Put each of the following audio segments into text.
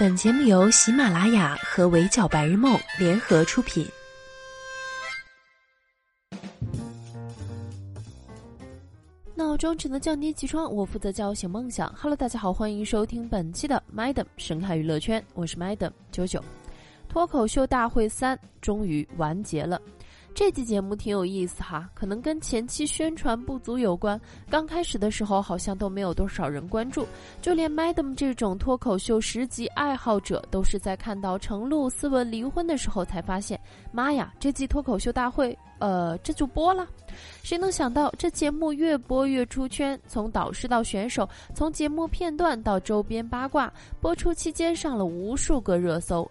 本节目由喜马拉雅和围剿白日梦联合出品。闹钟只能降低起床，我负责叫醒梦想。Hello，大家好，欢迎收听本期的 Madam 深海娱乐圈，我是 Madam 九九。脱口秀大会三终于完结了。这期节目挺有意思哈，可能跟前期宣传不足有关。刚开始的时候好像都没有多少人关注，就连 Madam 这种脱口秀十级爱好者，都是在看到程璐、斯文离婚的时候才发现，妈呀，这季脱口秀大会，呃，这就播了。谁能想到这节目越播越出圈，从导师到选手，从节目片段到周边八卦，播出期间上了无数个热搜。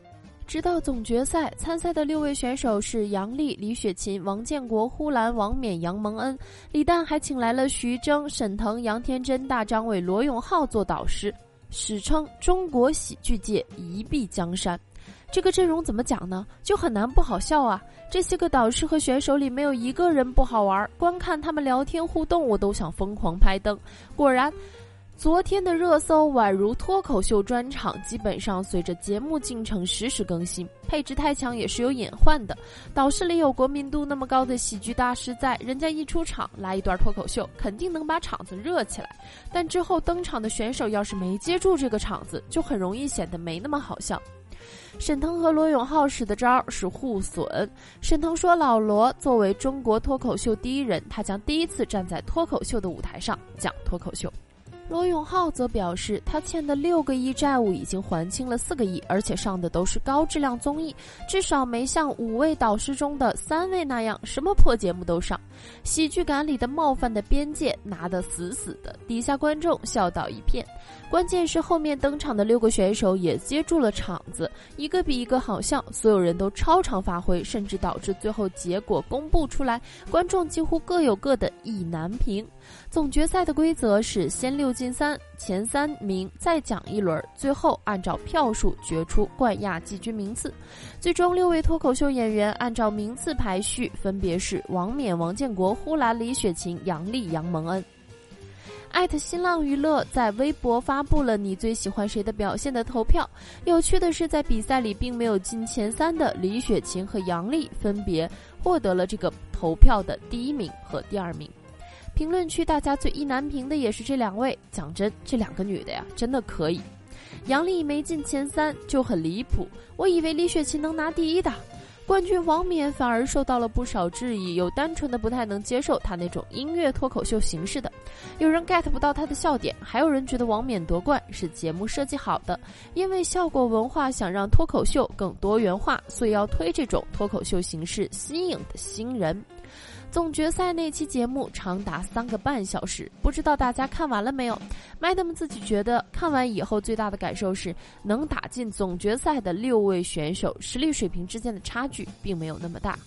直到总决赛参赛的六位选手是杨丽、李雪琴、王建国、呼兰、王冕、杨蒙恩，李诞还请来了徐峥、沈腾、杨天真、大张伟、罗永浩做导师，史称中国喜剧界一臂江山。这个阵容怎么讲呢？就很难不好笑啊！这些个导师和选手里没有一个人不好玩，光看他们聊天互动，我都想疯狂拍灯。果然。昨天的热搜宛如脱口秀专场，基本上随着节目进程实时更新。配置太强也是有隐患的。导师里有国民度那么高的喜剧大师在，人家一出场来一段脱口秀，肯定能把场子热起来。但之后登场的选手要是没接住这个场子，就很容易显得没那么好笑。沈腾和罗永浩使的招是互损。沈腾说：“老罗作为中国脱口秀第一人，他将第一次站在脱口秀的舞台上讲脱口秀。”罗永浩则表示，他欠的六个亿债务已经还清了四个亿，而且上的都是高质量综艺，至少没像五位导师中的三位那样什么破节目都上。喜剧感里的冒犯的边界拿得死死的，底下观众笑倒一片。关键是后面登场的六个选手也接住了场子，一个比一个好笑，所有人都超常发挥，甚至导致最后结果公布出来，观众几乎各有各的意难平。总决赛的规则是先六进三，前三名再讲一轮，最后按照票数决出冠亚季军名次。最终六位脱口秀演员按照名次排序，分别是王冕、王建国、呼兰、李雪琴、杨丽、杨蒙恩。艾特新浪娱乐在微博发布了你最喜欢谁的表现的投票。有趣的是，在比赛里并没有进前三的李雪琴和杨丽，分别获得了这个投票的第一名和第二名。评论区大家最意难平的也是这两位，讲真，这两个女的呀，真的可以。杨丽没进前三就很离谱，我以为李雪琴能拿第一的。冠军王冕反而受到了不少质疑，有单纯的不太能接受他那种音乐脱口秀形式的，有人 get 不到他的笑点，还有人觉得王冕夺冠是节目设计好的，因为效果文化想让脱口秀更多元化，所以要推这种脱口秀形式，新颖的新人。总决赛那期节目长达三个半小时，不知道大家看完了没有？Madam 自己觉得看完以后最大的感受是，能打进总决赛的六位选手实力水平之间的差距并没有那么大。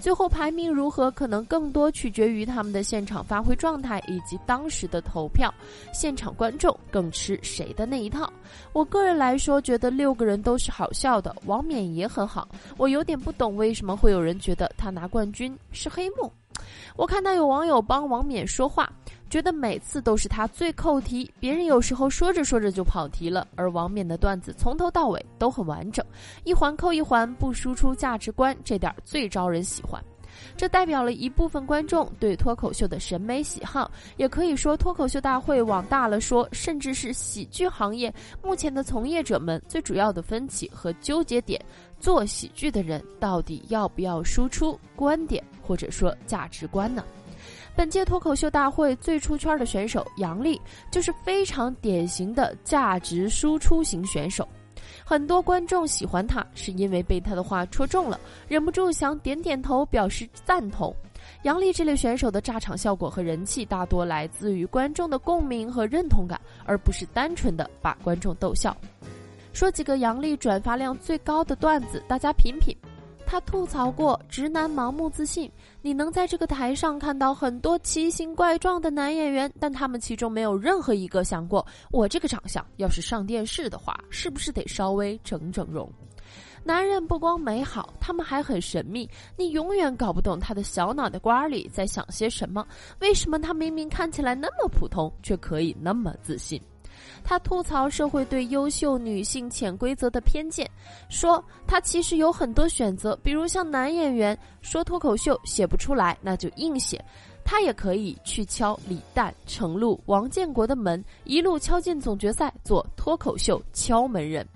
最后排名如何，可能更多取决于他们的现场发挥状态以及当时的投票，现场观众更吃谁的那一套。我个人来说，觉得六个人都是好笑的，王冕也很好。我有点不懂为什么会有人觉得他拿冠军是黑幕。我看到有网友帮王冕说话，觉得每次都是他最扣题，别人有时候说着说着就跑题了，而王冕的段子从头到尾都很完整，一环扣一环，不输出价值观，这点最招人喜欢。这代表了一部分观众对脱口秀的审美喜好，也可以说脱口秀大会往大了说，甚至是喜剧行业目前的从业者们最主要的分歧和纠结点：做喜剧的人到底要不要输出观点或者说价值观呢？本届脱口秀大会最出圈的选手杨笠，就是非常典型的价值输出型选手。很多观众喜欢他，是因为被他的话戳中了，忍不住想点点头表示赞同。杨笠这类选手的炸场效果和人气，大多来自于观众的共鸣和认同感，而不是单纯的把观众逗笑。说几个杨笠转发量最高的段子，大家品品。他吐槽过直男盲目自信。你能在这个台上看到很多奇形怪状的男演员，但他们其中没有任何一个想过，我这个长相要是上电视的话，是不是得稍微整整容？男人不光美好，他们还很神秘，你永远搞不懂他的小脑袋瓜里在想些什么。为什么他明明看起来那么普通，却可以那么自信？他吐槽社会对优秀女性潜规则的偏见，说他其实有很多选择，比如像男演员说脱口秀写不出来，那就硬写。他也可以去敲李诞、程璐、王建国的门，一路敲进总决赛做脱口秀敲门人。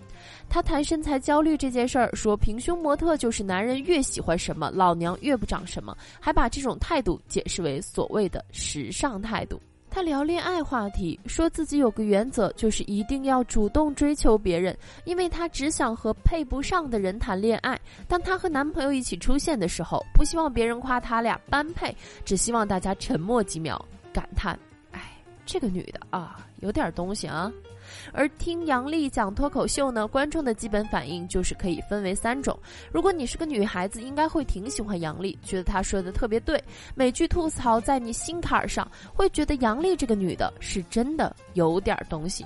他谈身材焦虑这件事儿，说平胸模特就是男人越喜欢什么，老娘越不长什么，还把这种态度解释为所谓的时尚态度。他聊恋爱话题，说自己有个原则，就是一定要主动追求别人，因为他只想和配不上的人谈恋爱。当他和男朋友一起出现的时候，不希望别人夸他俩般配，只希望大家沉默几秒，感叹：“，这个女的啊，有点东西啊。”而听杨丽讲脱口秀呢，观众的基本反应就是可以分为三种。如果你是个女孩子，应该会挺喜欢杨丽，觉得她说的特别对，每句吐槽在你心坎儿上，会觉得杨丽这个女的是真的有点东西。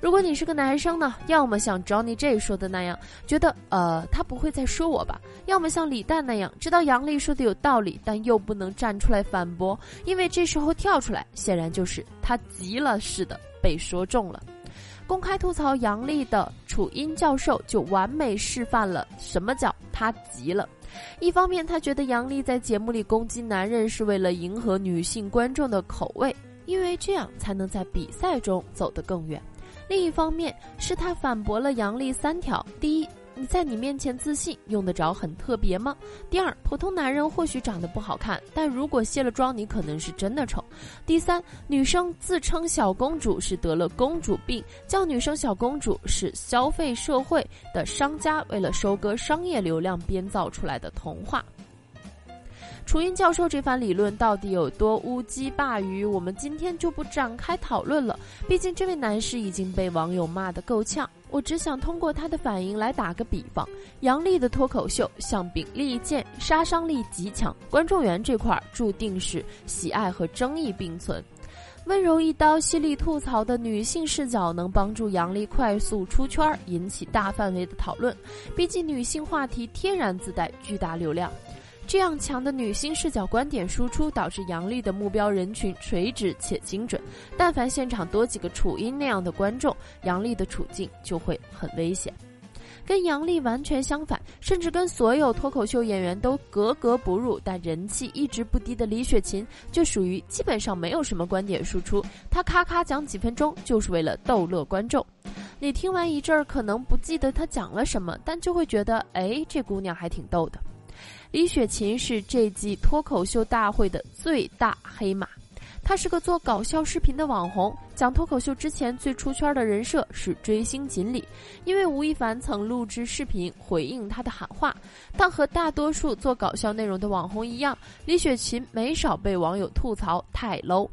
如果你是个男生呢，要么像 Johnny J 说的那样，觉得呃他不会再说我吧；要么像李诞那样，知道杨笠说的有道理，但又不能站出来反驳，因为这时候跳出来，显然就是他急了似的被说中了。公开吐槽杨笠的楚音教授就完美示范了什么叫他急了。一方面，他觉得杨笠在节目里攻击男人是为了迎合女性观众的口味，因为这样才能在比赛中走得更远；另一方面，是他反驳了杨笠三条：第一，你在你面前自信用得着很特别吗？第二，普通男人或许长得不好看，但如果卸了妆，你可能是真的丑。第三，女生自称小公主是得了公主病，叫女生小公主是消费社会的商家为了收割商业流量编造出来的童话。楚音教授这番理论到底有多乌鸡霸鱼，我们今天就不展开讨论了。毕竟这位男士已经被网友骂得够呛。我只想通过他的反应来打个比方：杨笠的脱口秀像柄利剑，杀伤力极强，观众缘这块注定是喜爱和争议并存。温柔一刀、犀利吐槽的女性视角能帮助杨笠快速出圈，引起大范围的讨论。毕竟女性话题天然自带巨大流量。这样强的女性视角观点输出，导致杨笠的目标人群垂直且精准。但凡现场多几个楚音那样的观众，杨笠的处境就会很危险。跟杨笠完全相反，甚至跟所有脱口秀演员都格格不入，但人气一直不低的李雪琴，就属于基本上没有什么观点输出。她咔咔讲几分钟，就是为了逗乐观众。你听完一阵儿，可能不记得她讲了什么，但就会觉得，哎，这姑娘还挺逗的。李雪琴是这季脱口秀大会的最大黑马，她是个做搞笑视频的网红。讲脱口秀之前最出圈的人设是追星锦鲤，因为吴亦凡曾录制视频回应她的喊话。但和大多数做搞笑内容的网红一样，李雪琴没少被网友吐槽太 low。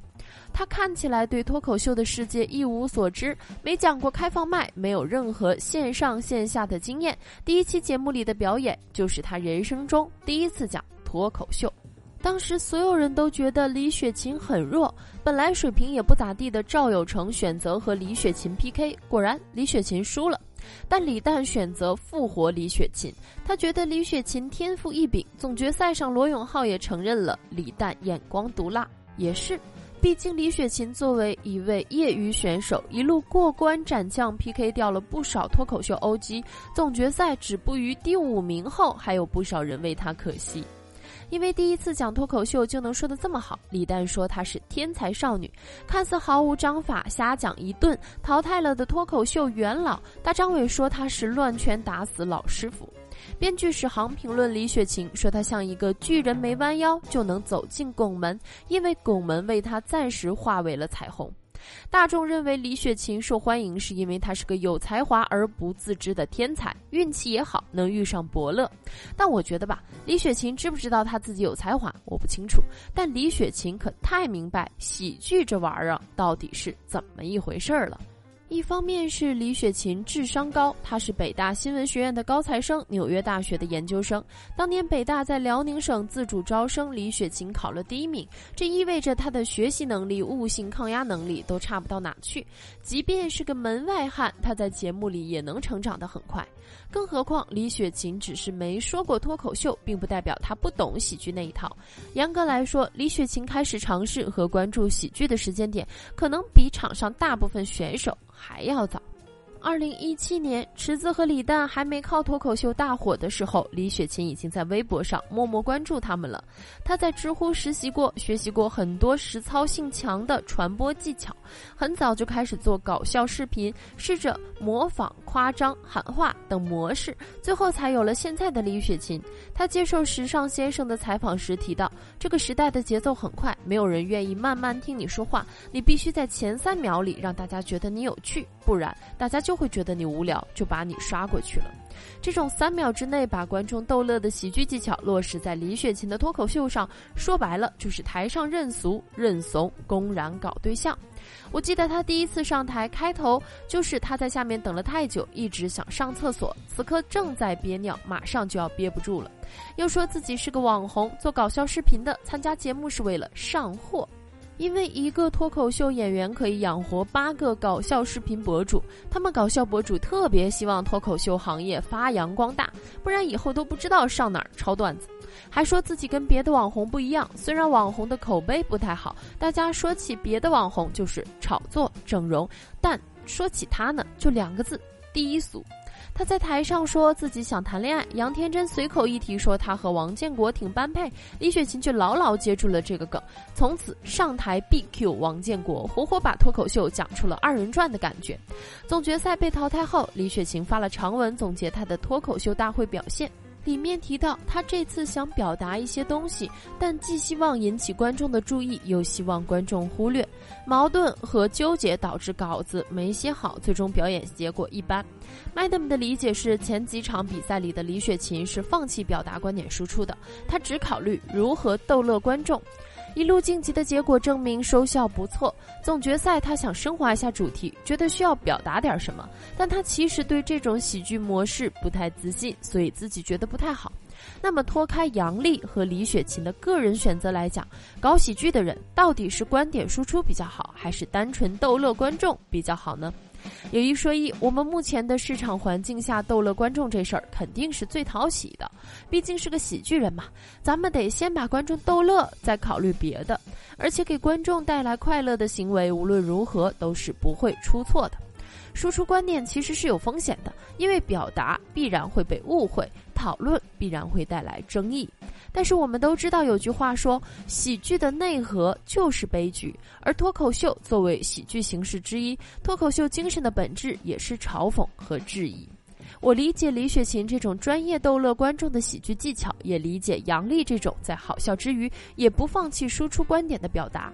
他看起来对脱口秀的世界一无所知，没讲过开放麦，没有任何线上线下的经验。第一期节目里的表演就是他人生中第一次讲脱口秀。当时所有人都觉得李雪琴很弱，本来水平也不咋地的赵有成选择和李雪琴 PK，果然李雪琴输了。但李诞选择复活李雪琴，他觉得李雪琴天赋异禀。总决赛上罗永浩也承认了李诞眼光毒辣，也是。毕竟李雪琴作为一位业余选手，一路过关斩将，PK 掉了不少脱口秀 OG，总决赛止步于第五名后，还有不少人为她可惜。因为第一次讲脱口秀就能说的这么好，李诞说她是天才少女，看似毫无章法，瞎讲一顿，淘汰了的脱口秀元老。大张伟说她是乱拳打死老师傅。编剧史航评论李雪琴说：“她像一个巨人，没弯腰就能走进拱门，因为拱门为她暂时化为了彩虹。”大众认为李雪琴受欢迎是因为她是个有才华而不自知的天才，运气也好，能遇上伯乐。但我觉得吧，李雪琴知不知道她自己有才华，我不清楚。但李雪琴可太明白喜剧这玩意儿到底是怎么一回事儿了。一方面是李雪琴智商高，她是北大新闻学院的高材生，纽约大学的研究生。当年北大在辽宁省自主招生，李雪琴考了第一名，这意味着她的学习能力、悟性、抗压能力都差不到哪去。即便是个门外汉，她在节目里也能成长得很快。更何况李雪琴只是没说过脱口秀，并不代表她不懂喜剧那一套。严格来说，李雪琴开始尝试和关注喜剧的时间点，可能比场上大部分选手。还要早。二零一七年，池子和李诞还没靠脱口秀大火的时候，李雪琴已经在微博上默默关注他们了。她在知乎实习过，学习过很多实操性强的传播技巧，很早就开始做搞笑视频，试着模仿、夸张、喊话等模式，最后才有了现在的李雪琴。她接受时尚先生的采访时提到，这个时代的节奏很快，没有人愿意慢慢听你说话，你必须在前三秒里让大家觉得你有趣，不然大家就。会觉得你无聊，就把你刷过去了。这种三秒之内把观众逗乐的喜剧技巧落实在李雪琴的脱口秀上，说白了就是台上认俗认怂，公然搞对象。我记得她第一次上台，开头就是她在下面等了太久，一直想上厕所，此刻正在憋尿，马上就要憋不住了。又说自己是个网红，做搞笑视频的，参加节目是为了上货。因为一个脱口秀演员可以养活八个搞笑视频博主，他们搞笑博主特别希望脱口秀行业发扬光大，不然以后都不知道上哪儿抄段子。还说自己跟别的网红不一样，虽然网红的口碑不太好，大家说起别的网红就是炒作、整容，但说起他呢，就两个字：低俗。他在台上说自己想谈恋爱，杨天真随口一提说他和王建国挺般配，李雪琴却牢牢接住了这个梗，从此上台 B Q 王建国，活活把脱口秀讲出了二人转的感觉。总决赛被淘汰后，李雪琴发了长文总结她的脱口秀大会表现。里面提到，他这次想表达一些东西，但既希望引起观众的注意，又希望观众忽略，矛盾和纠结导致稿子没写好，最终表演结果一般。麦德们的理解是，前几场比赛里的李雪琴是放弃表达观点输出的，她只考虑如何逗乐观众。一路晋级的结果证明收效不错。总决赛他想升华一下主题，觉得需要表达点什么，但他其实对这种喜剧模式不太自信，所以自己觉得不太好。那么脱开杨笠和李雪琴的个人选择来讲，搞喜剧的人到底是观点输出比较好，还是单纯逗乐观众比较好呢？有一说一，我们目前的市场环境下逗乐观众这事儿肯定是最讨喜的，毕竟是个喜剧人嘛，咱们得先把观众逗乐，再考虑别的。而且给观众带来快乐的行为，无论如何都是不会出错的。输出观念其实是有风险的，因为表达必然会被误会，讨论必然会带来争议。但是我们都知道有句话说，喜剧的内核就是悲剧，而脱口秀作为喜剧形式之一，脱口秀精神的本质也是嘲讽和质疑。我理解李雪琴这种专业逗乐观众的喜剧技巧，也理解杨笠这种在好笑之余也不放弃输出观点的表达。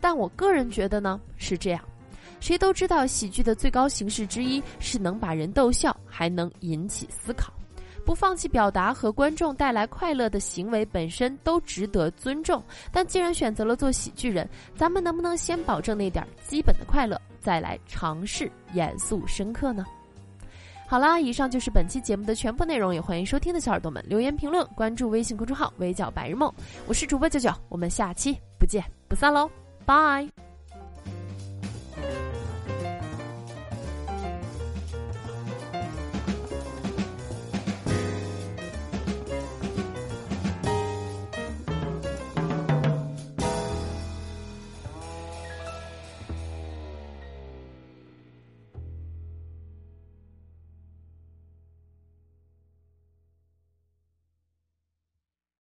但我个人觉得呢，是这样。谁都知道，喜剧的最高形式之一是能把人逗笑，还能引起思考。不放弃表达和观众带来快乐的行为本身都值得尊重。但既然选择了做喜剧人，咱们能不能先保证那点基本的快乐，再来尝试严肃深刻呢？好啦，以上就是本期节目的全部内容，也欢迎收听的小耳朵们留言评论，关注微信公众号“围剿白日梦”，我是主播九九，我们下期不见不散喽，拜。